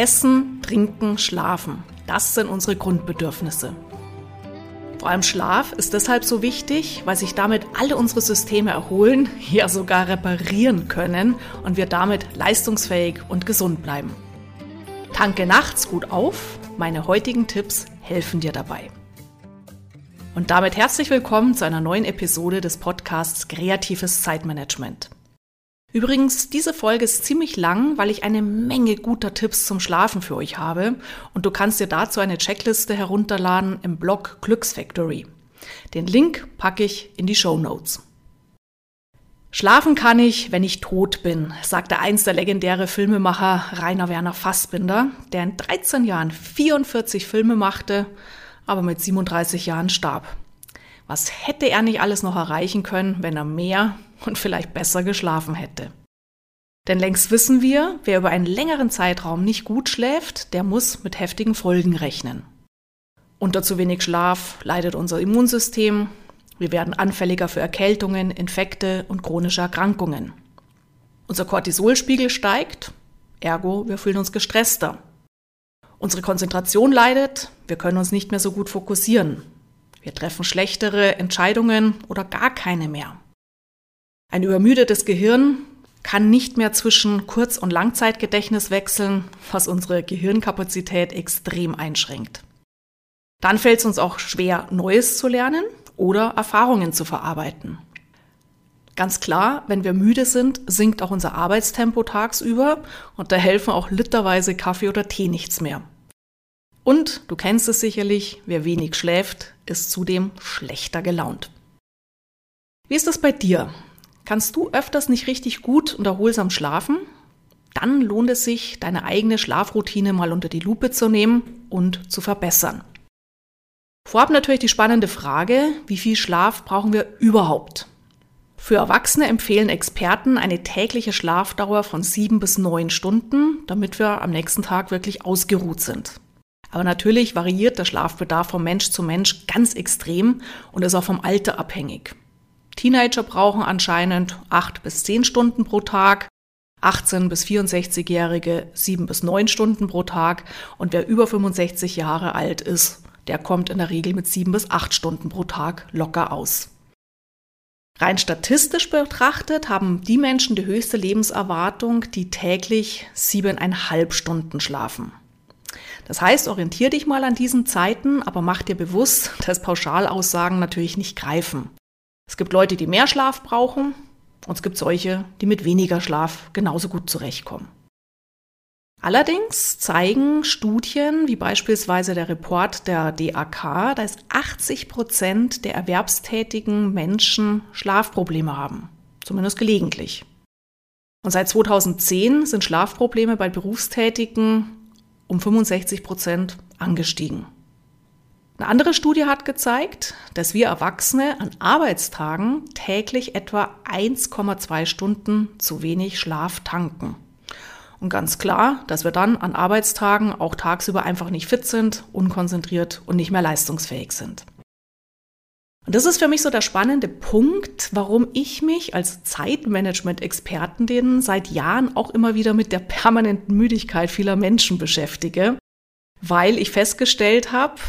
Essen, Trinken, Schlafen. Das sind unsere Grundbedürfnisse. Vor allem Schlaf ist deshalb so wichtig, weil sich damit alle unsere Systeme erholen, ja sogar reparieren können und wir damit leistungsfähig und gesund bleiben. Tanke nachts gut auf, meine heutigen Tipps helfen dir dabei. Und damit herzlich willkommen zu einer neuen Episode des Podcasts Kreatives Zeitmanagement. Übrigens, diese Folge ist ziemlich lang, weil ich eine Menge guter Tipps zum Schlafen für euch habe und du kannst dir dazu eine Checkliste herunterladen im Blog Glücksfactory. Den Link packe ich in die Show Notes. Schlafen kann ich, wenn ich tot bin, sagte einst der legendäre Filmemacher Rainer Werner Fassbinder, der in 13 Jahren 44 Filme machte, aber mit 37 Jahren starb. Was hätte er nicht alles noch erreichen können, wenn er mehr und vielleicht besser geschlafen hätte? Denn längst wissen wir, wer über einen längeren Zeitraum nicht gut schläft, der muss mit heftigen Folgen rechnen. Unter zu wenig Schlaf leidet unser Immunsystem, wir werden anfälliger für Erkältungen, Infekte und chronische Erkrankungen. Unser Cortisolspiegel steigt, ergo wir fühlen uns gestresster. Unsere Konzentration leidet, wir können uns nicht mehr so gut fokussieren. Wir treffen schlechtere Entscheidungen oder gar keine mehr. Ein übermüdetes Gehirn kann nicht mehr zwischen Kurz- und Langzeitgedächtnis wechseln, was unsere Gehirnkapazität extrem einschränkt. Dann fällt es uns auch schwer, Neues zu lernen oder Erfahrungen zu verarbeiten. Ganz klar, wenn wir müde sind, sinkt auch unser Arbeitstempo tagsüber und da helfen auch literweise Kaffee oder Tee nichts mehr. Und du kennst es sicherlich, wer wenig schläft, ist zudem schlechter gelaunt. Wie ist das bei dir? Kannst du öfters nicht richtig gut und erholsam schlafen? Dann lohnt es sich, deine eigene Schlafroutine mal unter die Lupe zu nehmen und zu verbessern. Vorab natürlich die spannende Frage, wie viel Schlaf brauchen wir überhaupt? Für Erwachsene empfehlen Experten eine tägliche Schlafdauer von sieben bis neun Stunden, damit wir am nächsten Tag wirklich ausgeruht sind. Aber natürlich variiert der Schlafbedarf von Mensch zu Mensch ganz extrem und ist auch vom Alter abhängig. Teenager brauchen anscheinend acht bis zehn Stunden pro Tag, 18 bis 64-Jährige sieben bis neun Stunden pro Tag und wer über 65 Jahre alt ist, der kommt in der Regel mit sieben bis acht Stunden pro Tag locker aus. Rein statistisch betrachtet haben die Menschen die höchste Lebenserwartung, die täglich siebeneinhalb Stunden schlafen. Das heißt, orientier dich mal an diesen Zeiten, aber mach dir bewusst, dass Pauschalaussagen natürlich nicht greifen. Es gibt Leute, die mehr Schlaf brauchen und es gibt solche, die mit weniger Schlaf genauso gut zurechtkommen. Allerdings zeigen Studien, wie beispielsweise der Report der DAK, dass 80 Prozent der erwerbstätigen Menschen Schlafprobleme haben. Zumindest gelegentlich. Und seit 2010 sind Schlafprobleme bei Berufstätigen um 65 Prozent angestiegen. Eine andere Studie hat gezeigt, dass wir Erwachsene an Arbeitstagen täglich etwa 1,2 Stunden zu wenig Schlaf tanken. Und ganz klar, dass wir dann an Arbeitstagen auch tagsüber einfach nicht fit sind, unkonzentriert und nicht mehr leistungsfähig sind. Und das ist für mich so der spannende Punkt, warum ich mich als Zeitmanagement-Expertin seit Jahren auch immer wieder mit der permanenten Müdigkeit vieler Menschen beschäftige, weil ich festgestellt habe,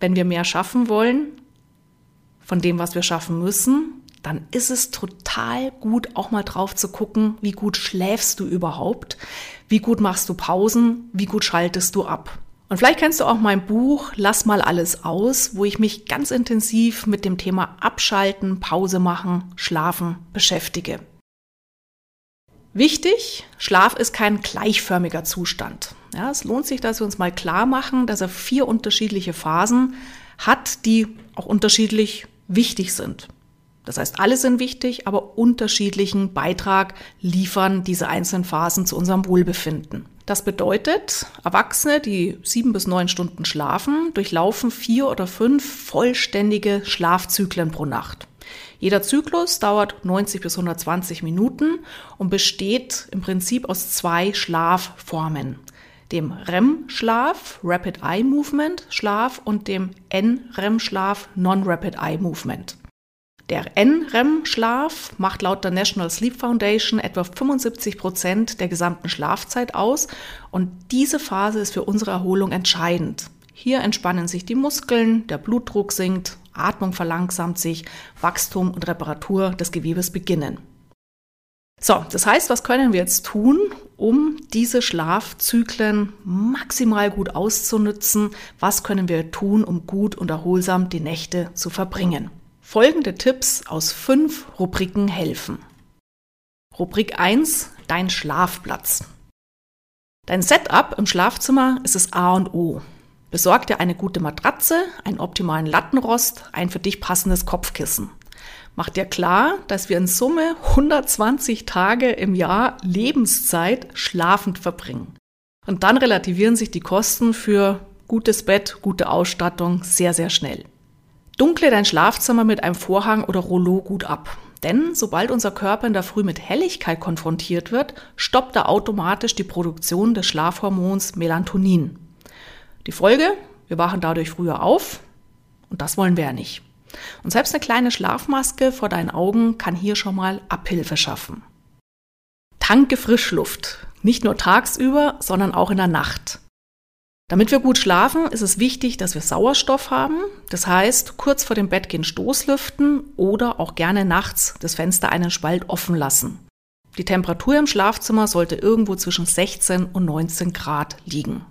wenn wir mehr schaffen wollen von dem, was wir schaffen müssen, dann ist es total gut, auch mal drauf zu gucken, wie gut schläfst du überhaupt, wie gut machst du Pausen, wie gut schaltest du ab. Und vielleicht kennst du auch mein Buch Lass mal alles aus, wo ich mich ganz intensiv mit dem Thema Abschalten, Pause machen, Schlafen beschäftige. Wichtig, Schlaf ist kein gleichförmiger Zustand. Ja, es lohnt sich, dass wir uns mal klar machen, dass er vier unterschiedliche Phasen hat, die auch unterschiedlich wichtig sind. Das heißt, alle sind wichtig, aber unterschiedlichen Beitrag liefern diese einzelnen Phasen zu unserem Wohlbefinden. Das bedeutet, Erwachsene, die sieben bis neun Stunden schlafen, durchlaufen vier oder fünf vollständige Schlafzyklen pro Nacht. Jeder Zyklus dauert 90 bis 120 Minuten und besteht im Prinzip aus zwei Schlafformen. Dem REM-Schlaf, Rapid Eye Movement Schlaf und dem NREM-Schlaf, Non-Rapid Eye Movement. Der NREM-Schlaf macht laut der National Sleep Foundation etwa 75 Prozent der gesamten Schlafzeit aus und diese Phase ist für unsere Erholung entscheidend. Hier entspannen sich die Muskeln, der Blutdruck sinkt, Atmung verlangsamt sich, Wachstum und Reparatur des Gewebes beginnen. So, das heißt, was können wir jetzt tun, um diese Schlafzyklen maximal gut auszunutzen? Was können wir tun, um gut und erholsam die Nächte zu verbringen? Folgende Tipps aus fünf Rubriken helfen. Rubrik 1, dein Schlafplatz. Dein Setup im Schlafzimmer ist das A und O. Besorg dir eine gute Matratze, einen optimalen Lattenrost, ein für dich passendes Kopfkissen. Mach dir klar, dass wir in Summe 120 Tage im Jahr Lebenszeit schlafend verbringen. Und dann relativieren sich die Kosten für gutes Bett, gute Ausstattung sehr, sehr schnell. Dunkle dein Schlafzimmer mit einem Vorhang oder Rollo gut ab. Denn sobald unser Körper in der Früh mit Helligkeit konfrontiert wird, stoppt er automatisch die Produktion des Schlafhormons Melatonin. Die Folge, wir wachen dadurch früher auf und das wollen wir ja nicht. Und selbst eine kleine Schlafmaske vor deinen Augen kann hier schon mal Abhilfe schaffen. Tanke Frischluft, nicht nur tagsüber, sondern auch in der Nacht. Damit wir gut schlafen, ist es wichtig, dass wir Sauerstoff haben. Das heißt, kurz vor dem Bett gehen Stoßlüften oder auch gerne nachts das Fenster einen Spalt offen lassen. Die Temperatur im Schlafzimmer sollte irgendwo zwischen 16 und 19 Grad liegen.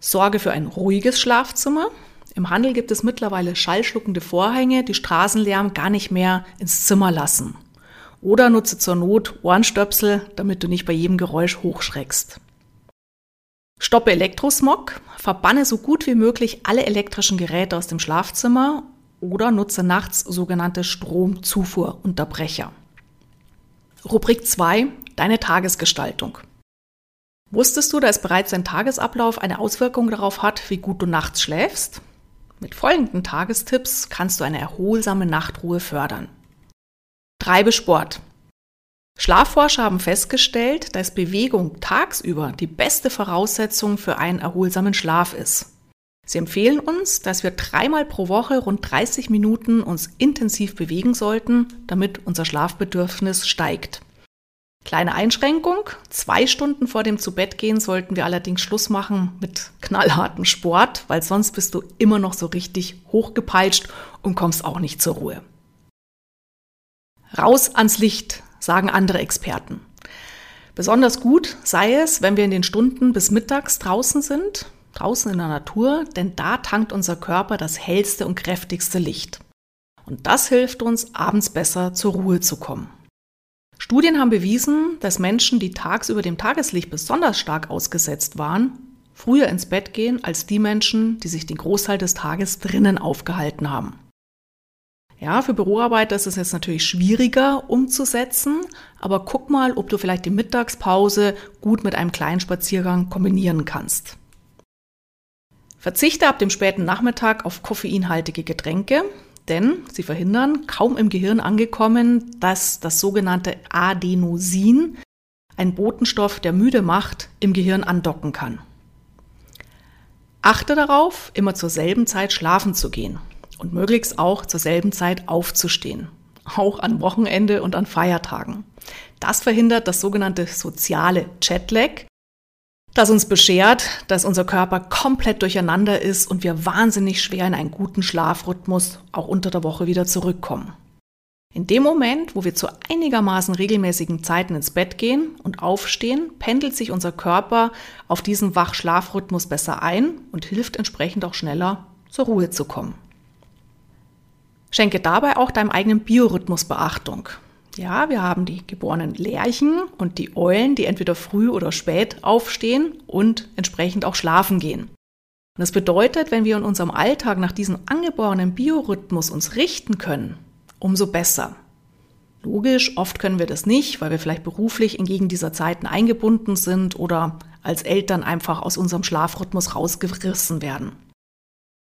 Sorge für ein ruhiges Schlafzimmer. Im Handel gibt es mittlerweile schallschluckende Vorhänge, die Straßenlärm gar nicht mehr ins Zimmer lassen. Oder nutze zur Not Ohrenstöpsel, damit du nicht bei jedem Geräusch hochschreckst. Stoppe Elektrosmog, verbanne so gut wie möglich alle elektrischen Geräte aus dem Schlafzimmer oder nutze nachts sogenannte Stromzufuhrunterbrecher. Rubrik 2. Deine Tagesgestaltung. Wusstest du, dass bereits dein Tagesablauf eine Auswirkung darauf hat, wie gut du nachts schläfst? Mit folgenden Tagestipps kannst du eine erholsame Nachtruhe fördern. Treibe Sport. Schlafforscher haben festgestellt, dass Bewegung tagsüber die beste Voraussetzung für einen erholsamen Schlaf ist. Sie empfehlen uns, dass wir dreimal pro Woche rund 30 Minuten uns intensiv bewegen sollten, damit unser Schlafbedürfnis steigt. Kleine Einschränkung. Zwei Stunden vor dem Zubettgehen sollten wir allerdings Schluss machen mit knallhartem Sport, weil sonst bist du immer noch so richtig hochgepeitscht und kommst auch nicht zur Ruhe. Raus ans Licht, sagen andere Experten. Besonders gut sei es, wenn wir in den Stunden bis mittags draußen sind, draußen in der Natur, denn da tankt unser Körper das hellste und kräftigste Licht. Und das hilft uns, abends besser zur Ruhe zu kommen. Studien haben bewiesen, dass Menschen, die tagsüber dem Tageslicht besonders stark ausgesetzt waren, früher ins Bett gehen als die Menschen, die sich den Großteil des Tages drinnen aufgehalten haben. Ja, für Büroarbeiter ist es jetzt natürlich schwieriger umzusetzen, aber guck mal, ob du vielleicht die Mittagspause gut mit einem kleinen Spaziergang kombinieren kannst. Verzichte ab dem späten Nachmittag auf koffeinhaltige Getränke, denn sie verhindern, kaum im Gehirn angekommen, dass das sogenannte Adenosin, ein Botenstoff, der müde macht, im Gehirn andocken kann. Achte darauf, immer zur selben Zeit schlafen zu gehen und möglichst auch zur selben Zeit aufzustehen, auch an Wochenende und an Feiertagen. Das verhindert das sogenannte soziale Jetlag, das uns beschert, dass unser Körper komplett durcheinander ist und wir wahnsinnig schwer in einen guten Schlafrhythmus auch unter der Woche wieder zurückkommen. In dem Moment, wo wir zu einigermaßen regelmäßigen Zeiten ins Bett gehen und aufstehen, pendelt sich unser Körper auf diesen Wach-Schlafrhythmus besser ein und hilft entsprechend auch schneller zur Ruhe zu kommen. Schenke dabei auch deinem eigenen Biorhythmus Beachtung. Ja, wir haben die geborenen Lerchen und die Eulen, die entweder früh oder spät aufstehen und entsprechend auch schlafen gehen. Und das bedeutet, wenn wir in unserem Alltag nach diesem angeborenen Biorhythmus uns richten können, umso besser. Logisch, oft können wir das nicht, weil wir vielleicht beruflich entgegen dieser Zeiten eingebunden sind oder als Eltern einfach aus unserem Schlafrhythmus rausgerissen werden.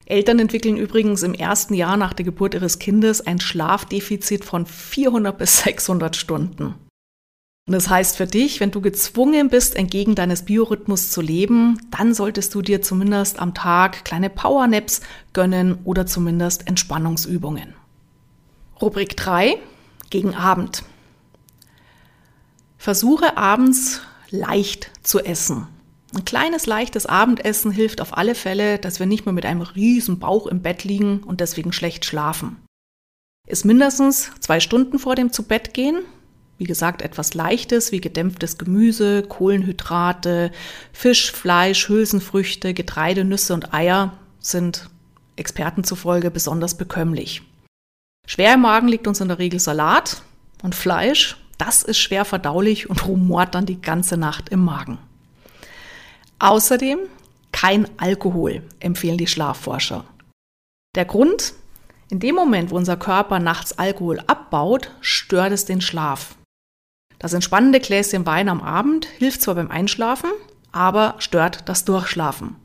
Eltern entwickeln übrigens im ersten Jahr nach der Geburt ihres Kindes ein Schlafdefizit von 400 bis 600 Stunden. Und das heißt für dich, wenn du gezwungen bist, entgegen deines Biorhythmus zu leben, dann solltest du dir zumindest am Tag kleine Powernaps gönnen oder zumindest Entspannungsübungen. Rubrik 3 gegen Abend. Versuche abends leicht zu essen. Ein kleines leichtes Abendessen hilft auf alle Fälle, dass wir nicht mehr mit einem riesen Bauch im Bett liegen und deswegen schlecht schlafen. Ist mindestens zwei Stunden vor dem zu Bett gehen. Wie gesagt, etwas Leichtes wie gedämpftes Gemüse, Kohlenhydrate, Fisch, Fleisch, Hülsenfrüchte, Getreide, Nüsse und Eier sind Experten zufolge besonders bekömmlich. Schwer im Magen liegt uns in der Regel Salat und Fleisch. Das ist schwer verdaulich und rumort dann die ganze Nacht im Magen. Außerdem kein Alkohol, empfehlen die Schlafforscher. Der Grund? In dem Moment, wo unser Körper nachts Alkohol abbaut, stört es den Schlaf. Das entspannende Gläschen Wein am Abend hilft zwar beim Einschlafen, aber stört das Durchschlafen.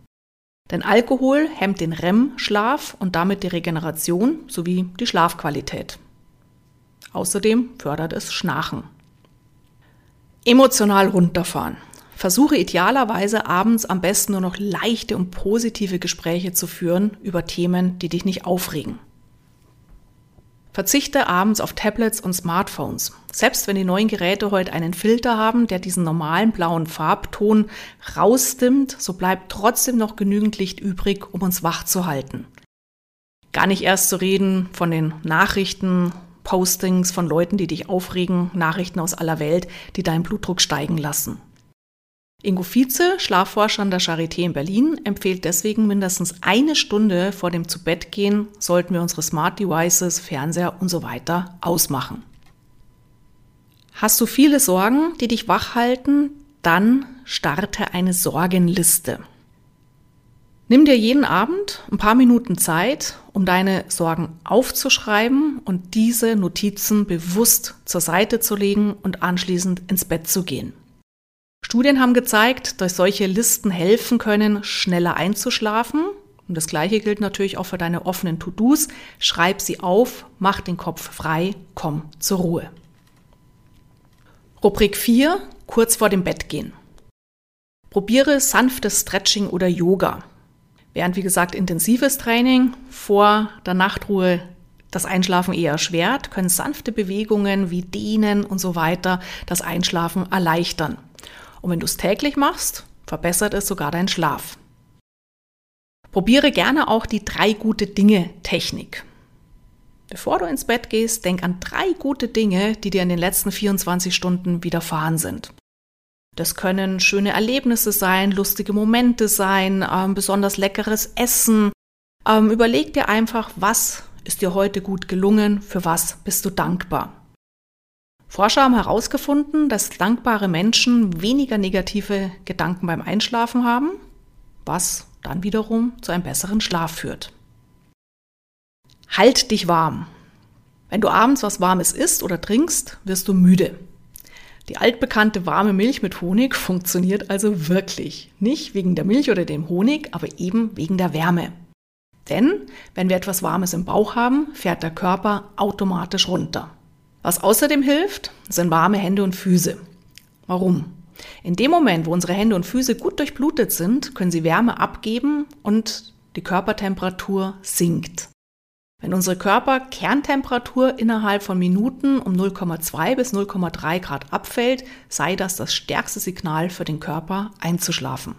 Denn Alkohol hemmt den REM-Schlaf und damit die Regeneration sowie die Schlafqualität. Außerdem fördert es Schnarchen. Emotional runterfahren. Versuche idealerweise abends am besten nur noch leichte und positive Gespräche zu führen über Themen, die dich nicht aufregen. Verzichte abends auf Tablets und Smartphones. Selbst wenn die neuen Geräte heute einen Filter haben, der diesen normalen blauen Farbton rausstimmt, so bleibt trotzdem noch genügend Licht übrig, um uns wach zu halten. Gar nicht erst zu reden von den Nachrichten, Postings von Leuten, die dich aufregen, Nachrichten aus aller Welt, die deinen Blutdruck steigen lassen. Ingo Vize, Schlafforscher an der Charité in Berlin, empfiehlt deswegen mindestens eine Stunde vor dem Zubettgehen sollten wir unsere Smart Devices, Fernseher und so weiter ausmachen. Hast du viele Sorgen, die dich wach halten, dann starte eine Sorgenliste. Nimm dir jeden Abend ein paar Minuten Zeit, um deine Sorgen aufzuschreiben und diese Notizen bewusst zur Seite zu legen und anschließend ins Bett zu gehen. Studien haben gezeigt, dass solche Listen helfen können, schneller einzuschlafen. Und das Gleiche gilt natürlich auch für deine offenen To-Dos. Schreib sie auf, mach den Kopf frei, komm zur Ruhe. Rubrik 4, kurz vor dem Bett gehen. Probiere sanftes Stretching oder Yoga. Während, wie gesagt, intensives Training vor der Nachtruhe das Einschlafen eher erschwert, können sanfte Bewegungen wie Dehnen und so weiter das Einschlafen erleichtern. Und wenn du es täglich machst, verbessert es sogar deinen Schlaf. Probiere gerne auch die drei gute Dinge Technik. Bevor du ins Bett gehst, denk an drei gute Dinge, die dir in den letzten 24 Stunden widerfahren sind. Das können schöne Erlebnisse sein, lustige Momente sein, ähm, besonders leckeres Essen. Ähm, überleg dir einfach, was ist dir heute gut gelungen, für was bist du dankbar. Forscher haben herausgefunden, dass dankbare Menschen weniger negative Gedanken beim Einschlafen haben, was dann wiederum zu einem besseren Schlaf führt. Halt dich warm. Wenn du abends was Warmes isst oder trinkst, wirst du müde. Die altbekannte warme Milch mit Honig funktioniert also wirklich. Nicht wegen der Milch oder dem Honig, aber eben wegen der Wärme. Denn wenn wir etwas Warmes im Bauch haben, fährt der Körper automatisch runter. Was außerdem hilft, sind warme Hände und Füße. Warum? In dem Moment, wo unsere Hände und Füße gut durchblutet sind, können sie Wärme abgeben und die Körpertemperatur sinkt. Wenn unsere Körperkerntemperatur innerhalb von Minuten um 0,2 bis 0,3 Grad abfällt, sei das das stärkste Signal für den Körper einzuschlafen.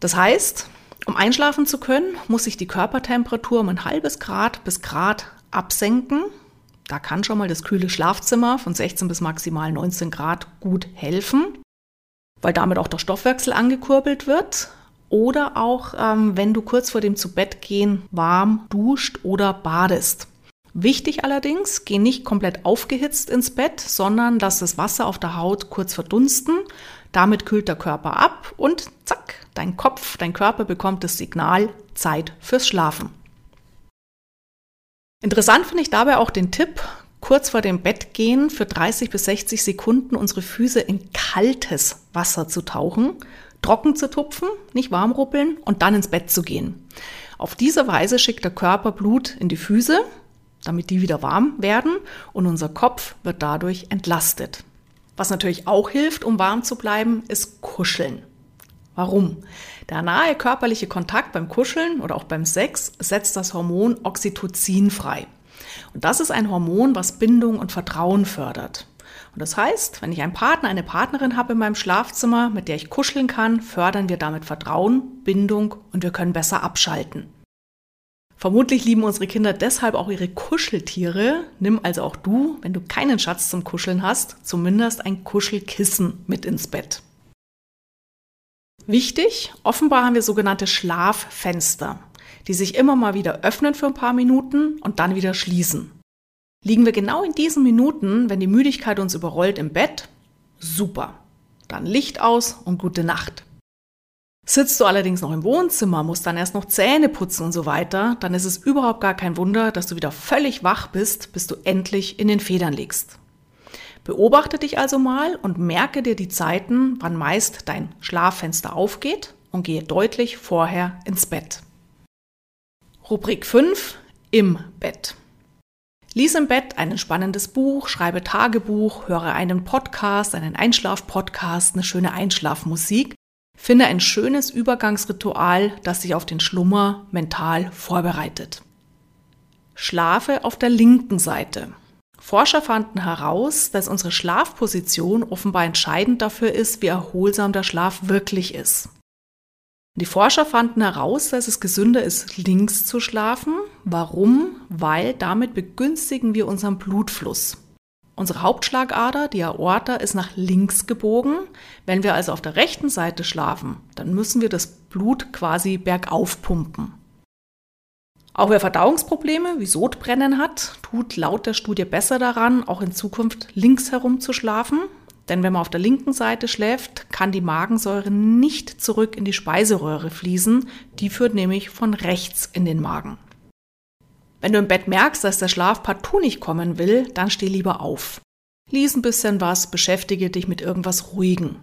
Das heißt, um einschlafen zu können, muss sich die Körpertemperatur um ein halbes Grad bis Grad absenken da kann schon mal das kühle Schlafzimmer von 16 bis maximal 19 Grad gut helfen, weil damit auch der Stoffwechsel angekurbelt wird. Oder auch, ähm, wenn du kurz vor dem Zubettgehen warm duscht oder badest. Wichtig allerdings, geh nicht komplett aufgehitzt ins Bett, sondern lass das Wasser auf der Haut kurz verdunsten. Damit kühlt der Körper ab und zack, dein Kopf, dein Körper bekommt das Signal Zeit fürs Schlafen. Interessant finde ich dabei auch den Tipp, kurz vor dem Bett gehen für 30 bis 60 Sekunden unsere Füße in kaltes Wasser zu tauchen, trocken zu tupfen, nicht warm ruppeln und dann ins Bett zu gehen. Auf diese Weise schickt der Körper Blut in die Füße, damit die wieder warm werden und unser Kopf wird dadurch entlastet. Was natürlich auch hilft, um warm zu bleiben, ist Kuscheln. Warum? Der nahe körperliche Kontakt beim Kuscheln oder auch beim Sex setzt das Hormon Oxytocin frei. Und das ist ein Hormon, was Bindung und Vertrauen fördert. Und das heißt, wenn ich einen Partner, eine Partnerin habe in meinem Schlafzimmer, mit der ich kuscheln kann, fördern wir damit Vertrauen, Bindung und wir können besser abschalten. Vermutlich lieben unsere Kinder deshalb auch ihre Kuscheltiere. Nimm also auch du, wenn du keinen Schatz zum Kuscheln hast, zumindest ein Kuschelkissen mit ins Bett. Wichtig, offenbar haben wir sogenannte Schlaffenster, die sich immer mal wieder öffnen für ein paar Minuten und dann wieder schließen. Liegen wir genau in diesen Minuten, wenn die Müdigkeit uns überrollt im Bett? Super. Dann Licht aus und gute Nacht. Sitzt du allerdings noch im Wohnzimmer, musst dann erst noch Zähne putzen und so weiter, dann ist es überhaupt gar kein Wunder, dass du wieder völlig wach bist, bis du endlich in den Federn liegst. Beobachte dich also mal und merke dir die Zeiten, wann meist dein Schlaffenster aufgeht und gehe deutlich vorher ins Bett. Rubrik 5 im Bett. Lies im Bett ein spannendes Buch, schreibe Tagebuch, höre einen Podcast, einen Einschlaf-Podcast, eine schöne Einschlafmusik. Finde ein schönes Übergangsritual, das dich auf den Schlummer mental vorbereitet. Schlafe auf der linken Seite. Forscher fanden heraus, dass unsere Schlafposition offenbar entscheidend dafür ist, wie erholsam der Schlaf wirklich ist. Die Forscher fanden heraus, dass es gesünder ist, links zu schlafen. Warum? Weil damit begünstigen wir unseren Blutfluss. Unsere Hauptschlagader, die Aorta, ist nach links gebogen. Wenn wir also auf der rechten Seite schlafen, dann müssen wir das Blut quasi bergauf pumpen. Auch wer Verdauungsprobleme wie Sodbrennen hat, tut laut der Studie besser daran, auch in Zukunft links herum zu schlafen. Denn wenn man auf der linken Seite schläft, kann die Magensäure nicht zurück in die Speiseröhre fließen. Die führt nämlich von rechts in den Magen. Wenn du im Bett merkst, dass der Schlaf partout nicht kommen will, dann steh lieber auf. Lies ein bisschen was, beschäftige dich mit irgendwas Ruhigen.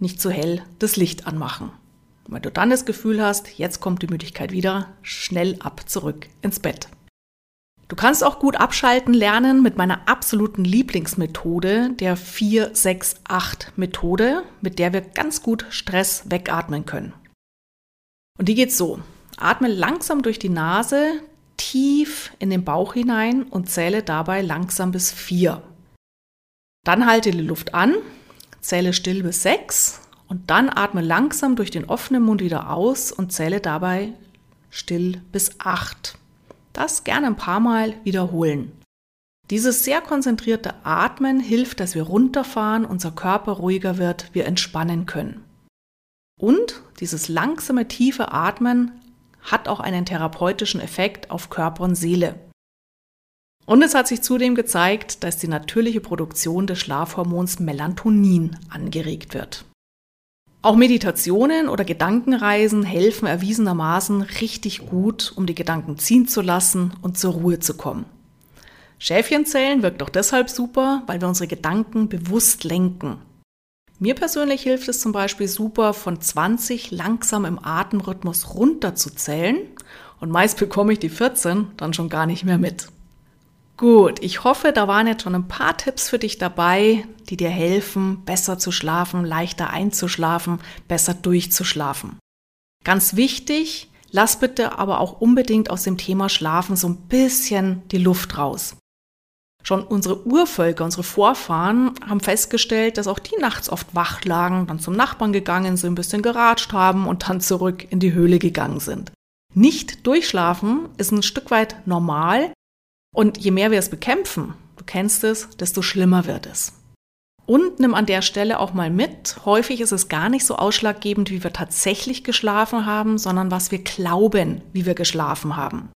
Nicht zu hell das Licht anmachen. Und wenn du dann das Gefühl hast, jetzt kommt die Müdigkeit wieder, schnell ab zurück ins Bett. Du kannst auch gut abschalten lernen mit meiner absoluten Lieblingsmethode, der 468-Methode, mit der wir ganz gut Stress wegatmen können. Und die geht so. Atme langsam durch die Nase tief in den Bauch hinein und zähle dabei langsam bis 4. Dann halte die Luft an, zähle still bis 6 und dann atme langsam durch den offenen Mund wieder aus und zähle dabei still bis 8. Das gerne ein paar Mal wiederholen. Dieses sehr konzentrierte Atmen hilft, dass wir runterfahren, unser Körper ruhiger wird, wir entspannen können. Und dieses langsame, tiefe Atmen hat auch einen therapeutischen Effekt auf Körper und Seele. Und es hat sich zudem gezeigt, dass die natürliche Produktion des Schlafhormons Melatonin angeregt wird. Auch Meditationen oder Gedankenreisen helfen erwiesenermaßen richtig gut, um die Gedanken ziehen zu lassen und zur Ruhe zu kommen. Schäfchenzählen wirkt auch deshalb super, weil wir unsere Gedanken bewusst lenken. Mir persönlich hilft es zum Beispiel super, von 20 langsam im Atemrhythmus runterzuzählen und meist bekomme ich die 14 dann schon gar nicht mehr mit. Gut, ich hoffe, da waren jetzt schon ein paar Tipps für dich dabei, die dir helfen, besser zu schlafen, leichter einzuschlafen, besser durchzuschlafen. Ganz wichtig, lass bitte aber auch unbedingt aus dem Thema Schlafen so ein bisschen die Luft raus. Schon unsere Urvölker, unsere Vorfahren haben festgestellt, dass auch die nachts oft wach lagen, dann zum Nachbarn gegangen sind, ein bisschen geratscht haben und dann zurück in die Höhle gegangen sind. Nicht durchschlafen ist ein Stück weit normal, und je mehr wir es bekämpfen, du kennst es, desto schlimmer wird es. Und nimm an der Stelle auch mal mit, häufig ist es gar nicht so ausschlaggebend, wie wir tatsächlich geschlafen haben, sondern was wir glauben, wie wir geschlafen haben.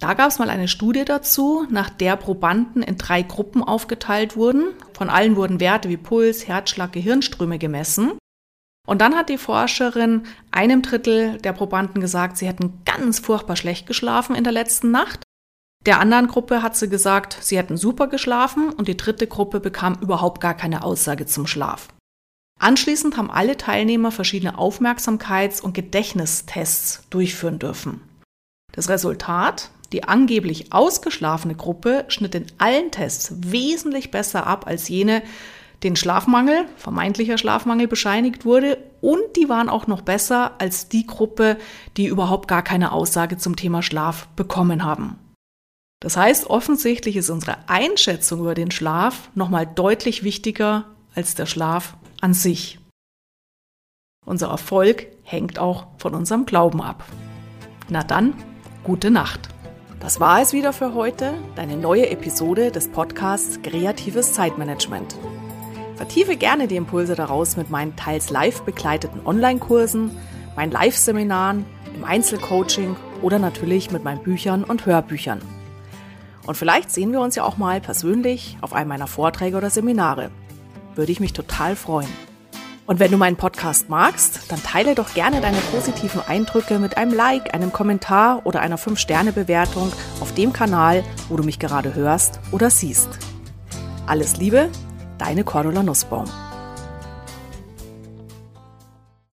Da gab es mal eine Studie dazu, nach der Probanden in drei Gruppen aufgeteilt wurden. Von allen wurden Werte wie Puls, Herzschlag, Gehirnströme gemessen. Und dann hat die Forscherin einem Drittel der Probanden gesagt, sie hätten ganz furchtbar schlecht geschlafen in der letzten Nacht. Der anderen Gruppe hat sie gesagt, sie hätten super geschlafen und die dritte Gruppe bekam überhaupt gar keine Aussage zum Schlaf. Anschließend haben alle Teilnehmer verschiedene Aufmerksamkeits- und Gedächtnistests durchführen dürfen. Das Resultat, die angeblich ausgeschlafene Gruppe schnitt in allen Tests wesentlich besser ab als jene, den Schlafmangel, vermeintlicher Schlafmangel bescheinigt wurde und die waren auch noch besser als die Gruppe, die überhaupt gar keine Aussage zum Thema Schlaf bekommen haben. Das heißt, offensichtlich ist unsere Einschätzung über den Schlaf nochmal deutlich wichtiger als der Schlaf an sich. Unser Erfolg hängt auch von unserem Glauben ab. Na dann, gute Nacht. Das war es wieder für heute, deine neue Episode des Podcasts Kreatives Zeitmanagement. Vertiefe gerne die Impulse daraus mit meinen teils live begleiteten Online-Kursen, meinen Live-Seminaren, im Einzelcoaching oder natürlich mit meinen Büchern und Hörbüchern. Und vielleicht sehen wir uns ja auch mal persönlich auf einem meiner Vorträge oder Seminare. Würde ich mich total freuen. Und wenn du meinen Podcast magst, dann teile doch gerne deine positiven Eindrücke mit einem Like, einem Kommentar oder einer 5-Sterne-Bewertung auf dem Kanal, wo du mich gerade hörst oder siehst. Alles Liebe, deine Cordula Nussbaum.